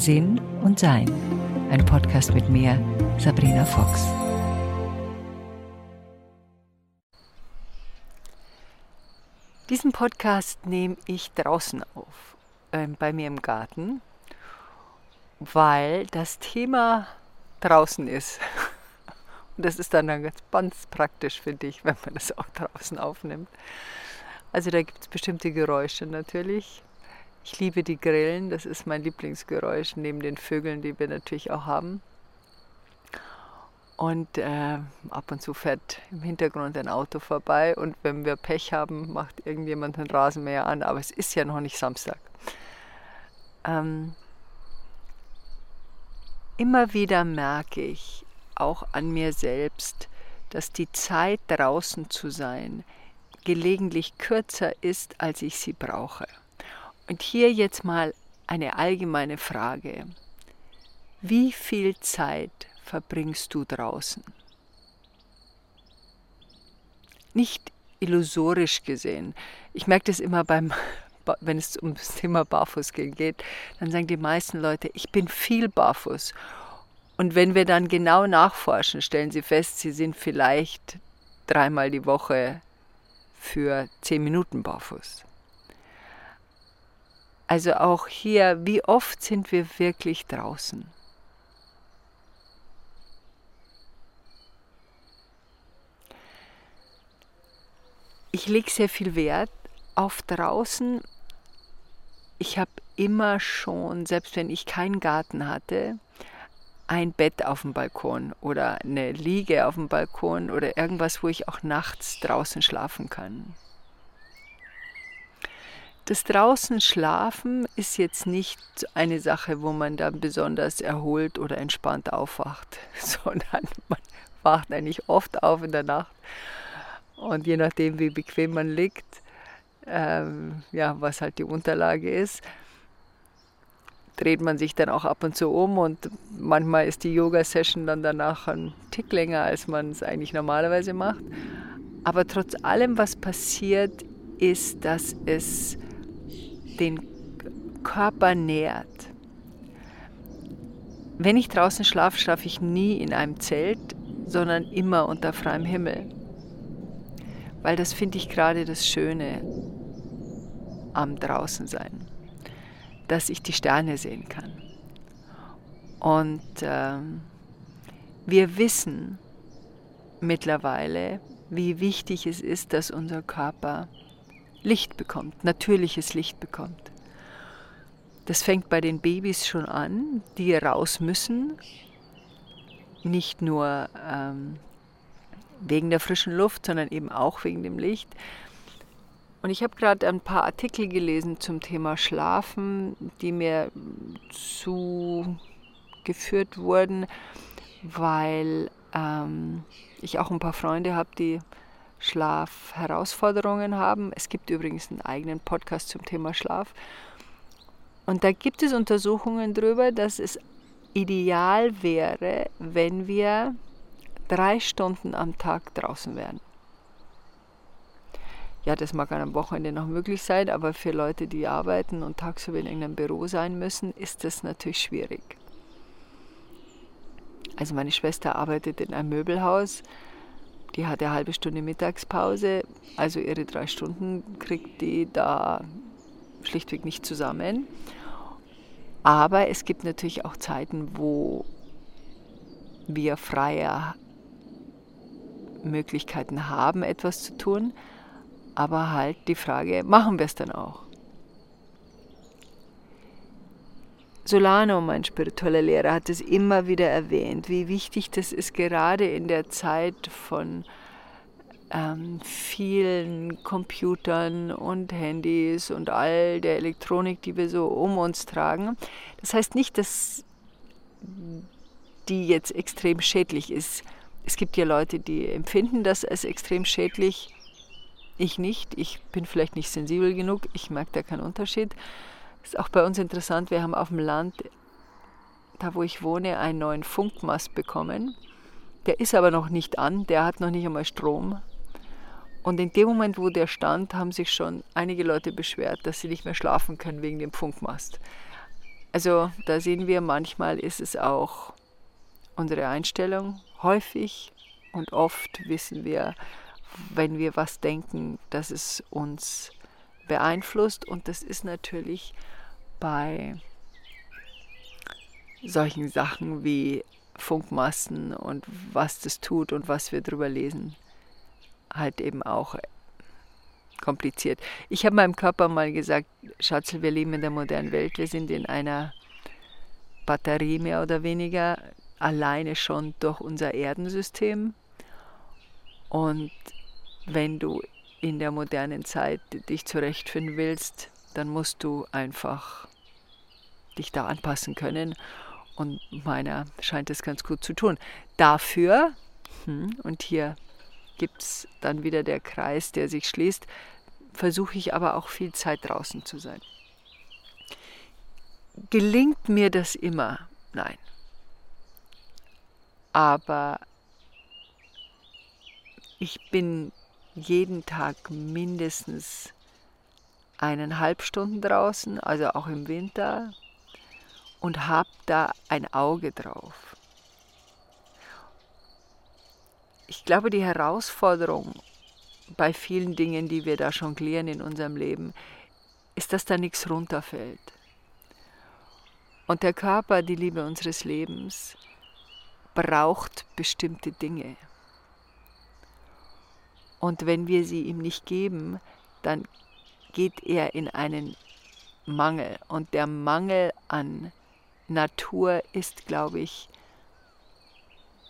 Sinn und Sein. Ein Podcast mit mir, Sabrina Fox. Diesen Podcast nehme ich draußen auf, äh, bei mir im Garten, weil das Thema draußen ist. Und das ist dann ganz, ganz praktisch, finde ich, wenn man das auch draußen aufnimmt. Also da gibt es bestimmte Geräusche natürlich. Ich liebe die Grillen, das ist mein Lieblingsgeräusch, neben den Vögeln, die wir natürlich auch haben. Und äh, ab und zu fährt im Hintergrund ein Auto vorbei und wenn wir Pech haben, macht irgendjemand den Rasenmäher an, aber es ist ja noch nicht Samstag. Ähm, immer wieder merke ich, auch an mir selbst, dass die Zeit draußen zu sein gelegentlich kürzer ist, als ich sie brauche. Und hier jetzt mal eine allgemeine Frage. Wie viel Zeit verbringst du draußen? Nicht illusorisch gesehen. Ich merke das immer beim, wenn es um das Thema Barfußgehen geht, dann sagen die meisten Leute, ich bin viel barfuß. Und wenn wir dann genau nachforschen, stellen sie fest, sie sind vielleicht dreimal die Woche für zehn Minuten barfuß. Also auch hier, wie oft sind wir wirklich draußen? Ich lege sehr viel Wert auf draußen. Ich habe immer schon, selbst wenn ich keinen Garten hatte, ein Bett auf dem Balkon oder eine Liege auf dem Balkon oder irgendwas, wo ich auch nachts draußen schlafen kann. Das draußen schlafen ist jetzt nicht eine Sache, wo man dann besonders erholt oder entspannt aufwacht, sondern man wacht eigentlich oft auf in der Nacht. Und je nachdem, wie bequem man liegt, ähm, ja, was halt die Unterlage ist, dreht man sich dann auch ab und zu um und manchmal ist die Yoga-Session dann danach ein Tick länger, als man es eigentlich normalerweise macht. Aber trotz allem, was passiert, ist, dass es den Körper nährt. Wenn ich draußen schlafe, schlafe ich nie in einem Zelt, sondern immer unter freiem Himmel. Weil das finde ich gerade das Schöne am Draußensein, dass ich die Sterne sehen kann. Und ähm, wir wissen mittlerweile, wie wichtig es ist, dass unser Körper Licht bekommt, natürliches Licht bekommt. Das fängt bei den Babys schon an, die raus müssen, nicht nur ähm, wegen der frischen Luft, sondern eben auch wegen dem Licht. Und ich habe gerade ein paar Artikel gelesen zum Thema Schlafen, die mir zugeführt wurden, weil ähm, ich auch ein paar Freunde habe, die Schlafherausforderungen haben. Es gibt übrigens einen eigenen Podcast zum Thema Schlaf. Und da gibt es Untersuchungen darüber, dass es ideal wäre, wenn wir drei Stunden am Tag draußen wären. Ja, das mag an einem Wochenende noch möglich sein, aber für Leute, die arbeiten und tagsüber in irgendeinem Büro sein müssen, ist das natürlich schwierig. Also meine Schwester arbeitet in einem Möbelhaus die hat eine halbe Stunde Mittagspause, also ihre drei Stunden kriegt die da schlichtweg nicht zusammen. Aber es gibt natürlich auch Zeiten, wo wir freie Möglichkeiten haben, etwas zu tun. Aber halt die Frage, machen wir es dann auch? Solano, mein spiritueller Lehrer, hat es immer wieder erwähnt, wie wichtig das ist, gerade in der Zeit von ähm, vielen Computern und Handys und all der Elektronik, die wir so um uns tragen. Das heißt nicht, dass die jetzt extrem schädlich ist. Es gibt ja Leute, die empfinden das als extrem schädlich. Ich nicht. Ich bin vielleicht nicht sensibel genug. Ich merke da keinen Unterschied. Ist auch bei uns interessant, wir haben auf dem Land, da wo ich wohne, einen neuen Funkmast bekommen. Der ist aber noch nicht an, der hat noch nicht einmal Strom. Und in dem Moment, wo der stand, haben sich schon einige Leute beschwert, dass sie nicht mehr schlafen können wegen dem Funkmast. Also da sehen wir, manchmal ist es auch unsere Einstellung. Häufig und oft wissen wir, wenn wir was denken, dass es uns beeinflusst. Und das ist natürlich bei solchen Sachen wie Funkmasten und was das tut und was wir drüber lesen, halt eben auch kompliziert. Ich habe meinem Körper mal gesagt, Schatzel, wir leben in der modernen Welt, wir sind in einer Batterie mehr oder weniger, alleine schon durch unser Erdensystem. Und wenn du in der modernen Zeit dich zurechtfinden willst, dann musst du einfach dich da anpassen können. Und meiner scheint es ganz gut zu tun. Dafür, hm, und hier gibt es dann wieder der Kreis, der sich schließt, versuche ich aber auch viel Zeit draußen zu sein. Gelingt mir das immer? Nein. Aber ich bin jeden Tag mindestens eineinhalb Stunden draußen, also auch im Winter, und habe da ein Auge drauf. Ich glaube, die Herausforderung bei vielen Dingen, die wir da jonglieren in unserem Leben, ist, dass da nichts runterfällt. Und der Körper, die Liebe unseres Lebens, braucht bestimmte Dinge. Und wenn wir sie ihm nicht geben, dann geht er in einen Mangel. Und der Mangel an Natur ist, glaube ich,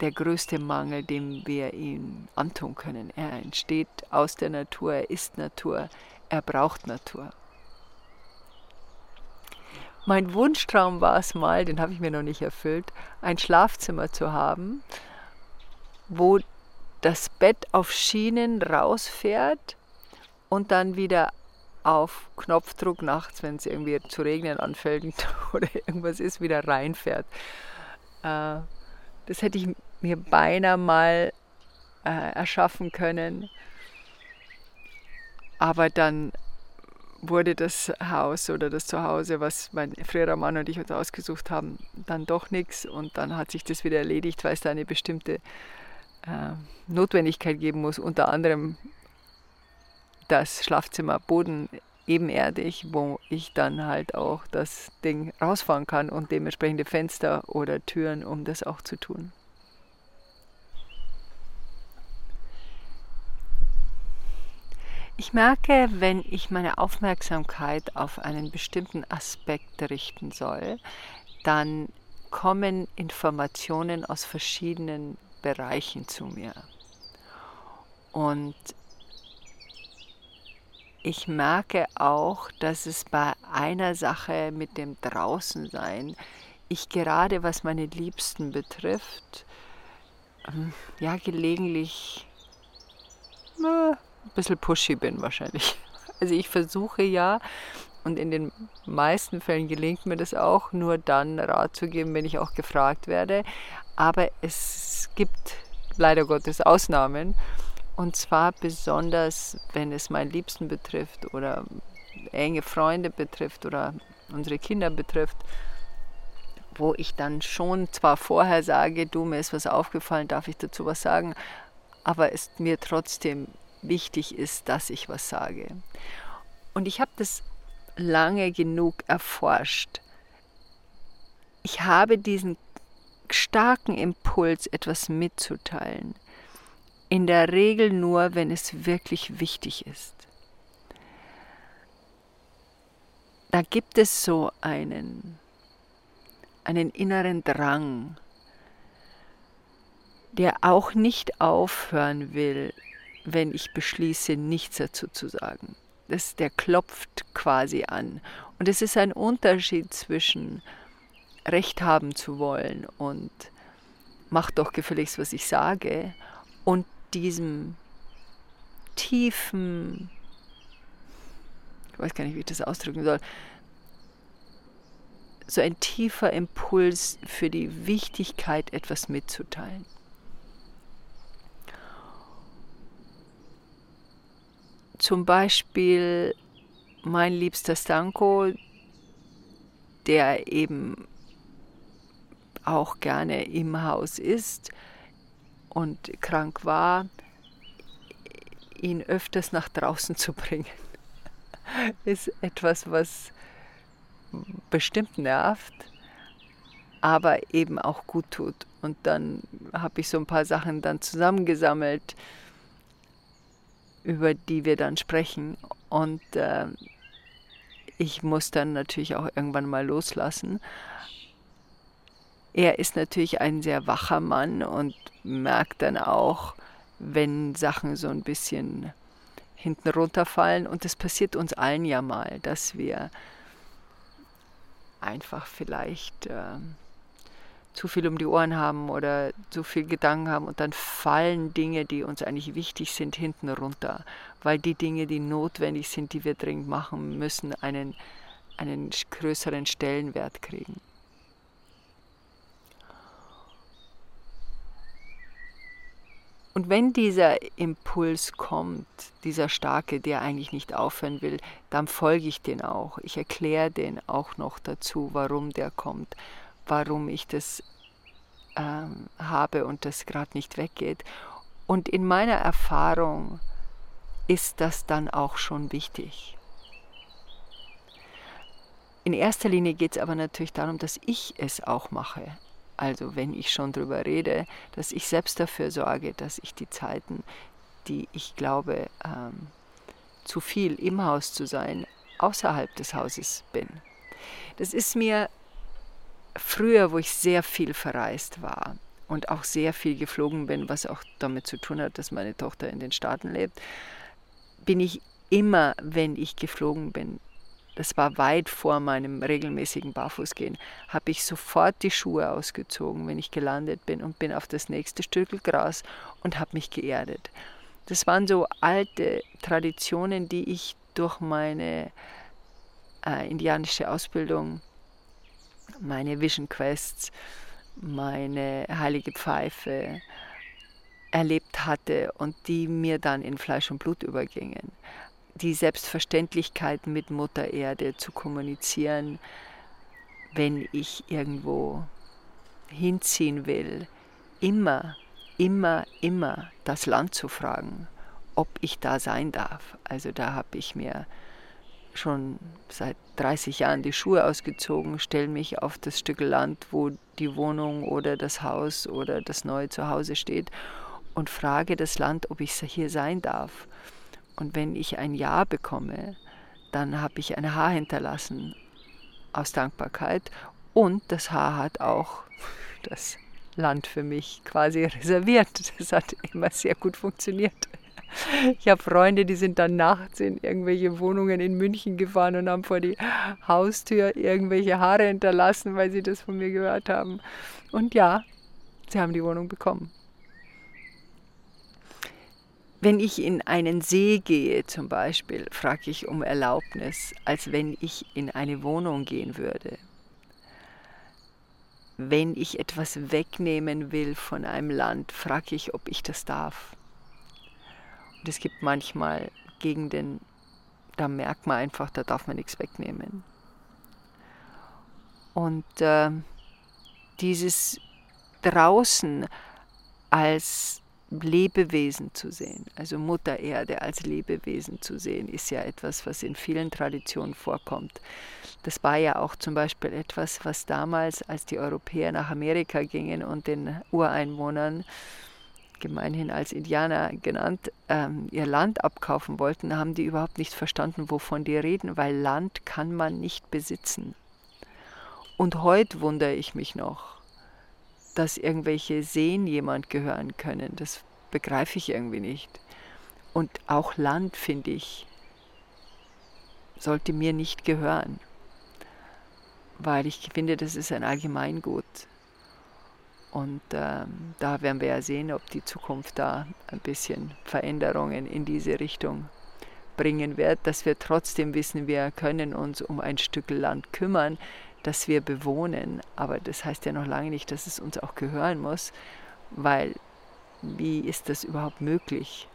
der größte Mangel, den wir ihm antun können. Er entsteht aus der Natur, er ist Natur, er braucht Natur. Mein Wunschtraum war es mal, den habe ich mir noch nicht erfüllt, ein Schlafzimmer zu haben, wo das Bett auf Schienen rausfährt und dann wieder auf Knopfdruck nachts, wenn es irgendwie zu regnen anfällt oder irgendwas ist, wieder reinfährt. Äh, das hätte ich mir beinahe mal äh, erschaffen können. Aber dann wurde das Haus oder das Zuhause, was mein früherer Mann und ich uns ausgesucht haben, dann doch nichts. Und dann hat sich das wieder erledigt, weil es da eine bestimmte Notwendigkeit geben muss, unter anderem das Schlafzimmer Boden ebenerdig, wo ich dann halt auch das Ding rausfahren kann und dementsprechende Fenster oder Türen, um das auch zu tun. Ich merke, wenn ich meine Aufmerksamkeit auf einen bestimmten Aspekt richten soll, dann kommen Informationen aus verschiedenen Bereichen zu mir. Und ich merke auch, dass es bei einer Sache mit dem Draußensein, ich gerade was meine Liebsten betrifft, ähm, ja, gelegentlich na, ein bisschen pushy bin wahrscheinlich. Also ich versuche ja, und in den meisten Fällen gelingt mir das auch, nur dann Rat zu geben, wenn ich auch gefragt werde. Aber es gibt leider Gottes Ausnahmen. Und zwar besonders, wenn es meinen Liebsten betrifft oder enge Freunde betrifft oder unsere Kinder betrifft, wo ich dann schon zwar vorher sage, du, mir ist was aufgefallen, darf ich dazu was sagen, aber es mir trotzdem wichtig ist, dass ich was sage. Und ich habe das lange genug erforscht. Ich habe diesen starken Impuls, etwas mitzuteilen. In der Regel nur, wenn es wirklich wichtig ist. Da gibt es so einen, einen inneren Drang, der auch nicht aufhören will, wenn ich beschließe, nichts dazu zu sagen. Das, der klopft quasi an. Und es ist ein Unterschied zwischen Recht haben zu wollen und mach doch gefälligst, was ich sage, und diesem tiefen, ich weiß gar nicht, wie ich das ausdrücken soll, so ein tiefer Impuls für die Wichtigkeit, etwas mitzuteilen. Zum Beispiel mein liebster Stanko, der eben auch gerne im Haus ist und krank war, ihn öfters nach draußen zu bringen, ist etwas, was bestimmt nervt, aber eben auch gut tut. Und dann habe ich so ein paar Sachen dann zusammengesammelt, über die wir dann sprechen. Und äh, ich muss dann natürlich auch irgendwann mal loslassen. Er ist natürlich ein sehr wacher Mann und merkt dann auch, wenn Sachen so ein bisschen hinten runterfallen. Und das passiert uns allen ja mal, dass wir einfach vielleicht äh, zu viel um die Ohren haben oder zu viel Gedanken haben und dann fallen Dinge, die uns eigentlich wichtig sind, hinten runter, weil die Dinge, die notwendig sind, die wir dringend machen müssen, einen, einen größeren Stellenwert kriegen. Und wenn dieser Impuls kommt, dieser starke, der eigentlich nicht aufhören will, dann folge ich den auch. Ich erkläre den auch noch dazu, warum der kommt, warum ich das ähm, habe und das gerade nicht weggeht. Und in meiner Erfahrung ist das dann auch schon wichtig. In erster Linie geht es aber natürlich darum, dass ich es auch mache. Also wenn ich schon darüber rede, dass ich selbst dafür sorge, dass ich die Zeiten, die ich glaube, ähm, zu viel im Haus zu sein, außerhalb des Hauses bin. Das ist mir früher, wo ich sehr viel verreist war und auch sehr viel geflogen bin, was auch damit zu tun hat, dass meine Tochter in den Staaten lebt, bin ich immer, wenn ich geflogen bin, das war weit vor meinem regelmäßigen Barfußgehen, habe ich sofort die Schuhe ausgezogen, wenn ich gelandet bin und bin auf das nächste Stück Gras und habe mich geerdet. Das waren so alte Traditionen, die ich durch meine äh, indianische Ausbildung, meine Vision Quests, meine heilige Pfeife erlebt hatte und die mir dann in Fleisch und Blut übergingen die Selbstverständlichkeit mit Mutter Erde zu kommunizieren, wenn ich irgendwo hinziehen will, immer, immer, immer das Land zu fragen, ob ich da sein darf. Also da habe ich mir schon seit 30 Jahren die Schuhe ausgezogen, stelle mich auf das Stück Land, wo die Wohnung oder das Haus oder das neue Zuhause steht und frage das Land, ob ich hier sein darf. Und wenn ich ein Ja bekomme, dann habe ich ein Haar hinterlassen aus Dankbarkeit. Und das Haar hat auch das Land für mich quasi reserviert. Das hat immer sehr gut funktioniert. Ich habe Freunde, die sind dann nachts in irgendwelche Wohnungen in München gefahren und haben vor die Haustür irgendwelche Haare hinterlassen, weil sie das von mir gehört haben. Und ja, sie haben die Wohnung bekommen. Wenn ich in einen See gehe zum Beispiel, frage ich um Erlaubnis, als wenn ich in eine Wohnung gehen würde. Wenn ich etwas wegnehmen will von einem Land, frage ich, ob ich das darf. Und es gibt manchmal Gegenden, da merkt man einfach, da darf man nichts wegnehmen. Und äh, dieses draußen als Lebewesen zu sehen, also Mutter Erde als Lebewesen zu sehen, ist ja etwas, was in vielen Traditionen vorkommt. Das war ja auch zum Beispiel etwas, was damals, als die Europäer nach Amerika gingen und den Ureinwohnern, gemeinhin als Indianer genannt, ähm, ihr Land abkaufen wollten, haben die überhaupt nicht verstanden, wovon die reden, weil Land kann man nicht besitzen. Und heute wundere ich mich noch, dass irgendwelche Seen jemand gehören können. Das begreife ich irgendwie nicht. Und auch Land, finde ich, sollte mir nicht gehören, weil ich finde, das ist ein Allgemeingut. Und ähm, da werden wir ja sehen, ob die Zukunft da ein bisschen Veränderungen in diese Richtung bringen wird, dass wir trotzdem wissen, wir können uns um ein Stück Land kümmern, das wir bewohnen. Aber das heißt ja noch lange nicht, dass es uns auch gehören muss, weil wie ist das überhaupt möglich,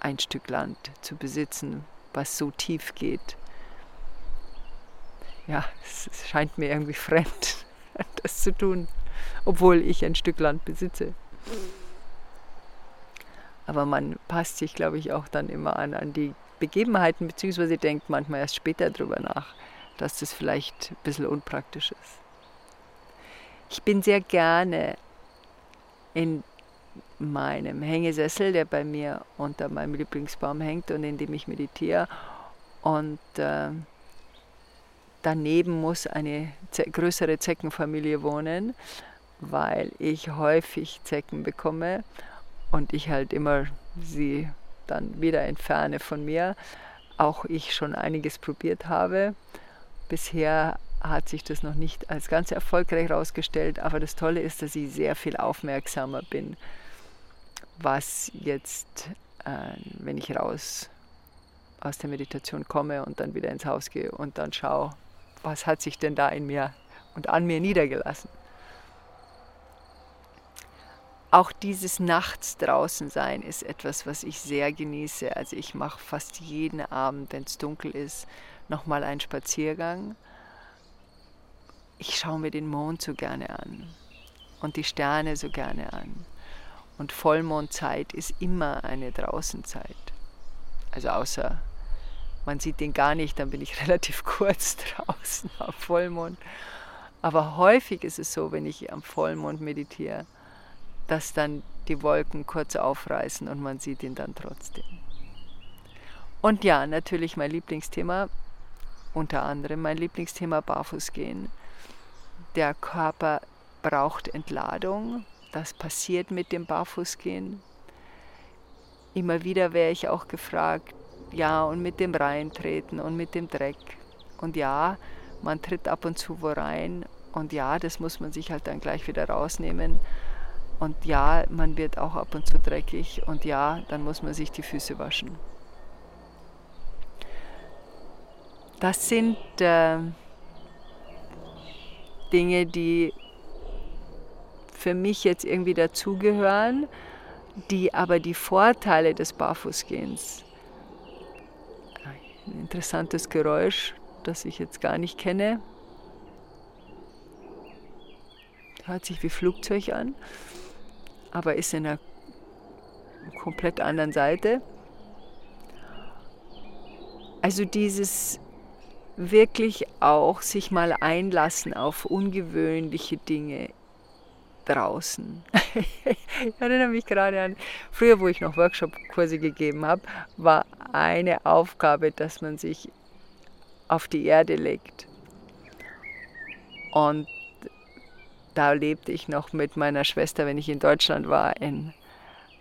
ein Stück Land zu besitzen, was so tief geht? ja, es, scheint mir irgendwie fremd, das zu tun, obwohl ich ein Stück Land besitze. Aber man passt sich, glaube ich, auch dann immer an, an die Begebenheiten, beziehungsweise denkt manchmal erst später darüber nach, dass das vielleicht ein bisschen unpraktisch ist. Ich bin sehr gerne in meinem Hängesessel, der bei mir unter meinem Lieblingsbaum hängt und in dem ich meditiere. Und äh, daneben muss eine größere Zeckenfamilie wohnen, weil ich häufig Zecken bekomme und ich halt immer sie dann wieder entferne von mir. Auch ich schon einiges probiert habe. Bisher hat sich das noch nicht als ganz erfolgreich herausgestellt, aber das Tolle ist, dass ich sehr viel aufmerksamer bin, was jetzt, äh, wenn ich raus aus der Meditation komme und dann wieder ins Haus gehe und dann schaue, was hat sich denn da in mir und an mir niedergelassen. Auch dieses Nachts draußen sein ist etwas, was ich sehr genieße. Also ich mache fast jeden Abend, wenn es dunkel ist, nochmal einen Spaziergang. Ich schaue mir den Mond so gerne an und die Sterne so gerne an. Und Vollmondzeit ist immer eine Draußenzeit. Also außer man sieht den gar nicht, dann bin ich relativ kurz draußen am Vollmond. Aber häufig ist es so, wenn ich am Vollmond meditiere, dass dann die Wolken kurz aufreißen und man sieht ihn dann trotzdem. Und ja, natürlich mein Lieblingsthema, unter anderem mein Lieblingsthema Barfußgehen. Der Körper braucht Entladung. Das passiert mit dem Barfußgehen. Immer wieder wäre ich auch gefragt, ja, und mit dem Reintreten und mit dem Dreck. Und ja, man tritt ab und zu wo rein. Und ja, das muss man sich halt dann gleich wieder rausnehmen. Und ja, man wird auch ab und zu dreckig und ja, dann muss man sich die Füße waschen. Das sind äh, Dinge, die für mich jetzt irgendwie dazugehören, die aber die Vorteile des Barfußgehens, ein interessantes Geräusch, das ich jetzt gar nicht kenne, hört sich wie Flugzeug an aber ist in einer komplett anderen Seite. Also dieses wirklich auch sich mal einlassen auf ungewöhnliche Dinge draußen. ich erinnere mich gerade an, früher, wo ich noch Workshop-Kurse gegeben habe, war eine Aufgabe, dass man sich auf die Erde legt. Und da lebte ich noch mit meiner Schwester, wenn ich in Deutschland war, in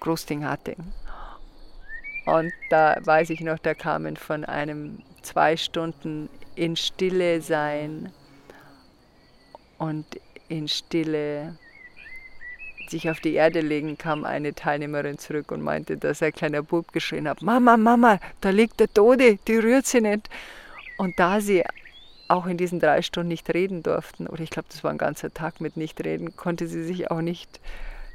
Großdinghatting. Und da weiß ich noch, da kamen von einem zwei Stunden in Stille sein und in Stille sich auf die Erde legen, kam eine Teilnehmerin zurück und meinte, dass ein kleiner Bub geschrien hat, Mama, Mama, da liegt der Tode, die rührt sie nicht. Und da sie auch in diesen drei Stunden nicht reden durften, oder ich glaube, das war ein ganzer Tag mit Nichtreden, konnte sie sich auch nicht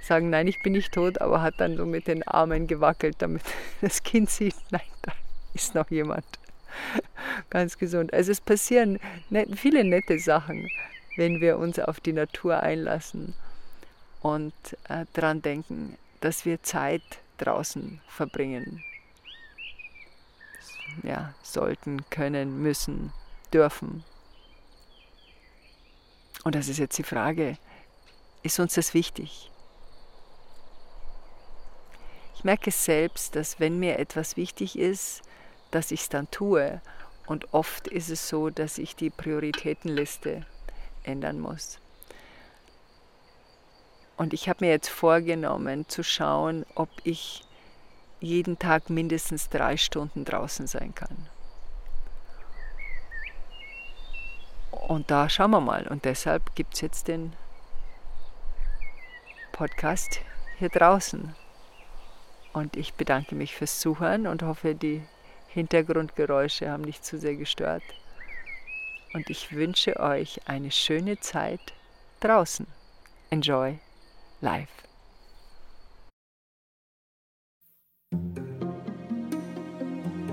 sagen, nein, ich bin nicht tot, aber hat dann so mit den Armen gewackelt, damit das Kind sieht, nein, da ist noch jemand. Ganz gesund. Also es passieren viele nette Sachen, wenn wir uns auf die Natur einlassen und äh, daran denken, dass wir Zeit draußen verbringen. Ja, sollten, können, müssen dürfen. Und das ist jetzt die Frage, ist uns das wichtig? Ich merke selbst, dass wenn mir etwas wichtig ist, dass ich es dann tue. Und oft ist es so, dass ich die Prioritätenliste ändern muss. Und ich habe mir jetzt vorgenommen zu schauen, ob ich jeden Tag mindestens drei Stunden draußen sein kann. Und da schauen wir mal. Und deshalb gibt es jetzt den Podcast hier draußen. Und ich bedanke mich fürs Zuhören und hoffe, die Hintergrundgeräusche haben nicht zu sehr gestört. Und ich wünsche euch eine schöne Zeit draußen. Enjoy life.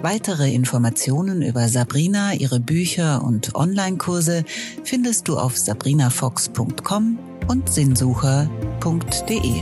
Weitere Informationen über Sabrina, ihre Bücher und Online-Kurse findest du auf sabrinafox.com und sinnsucher.de.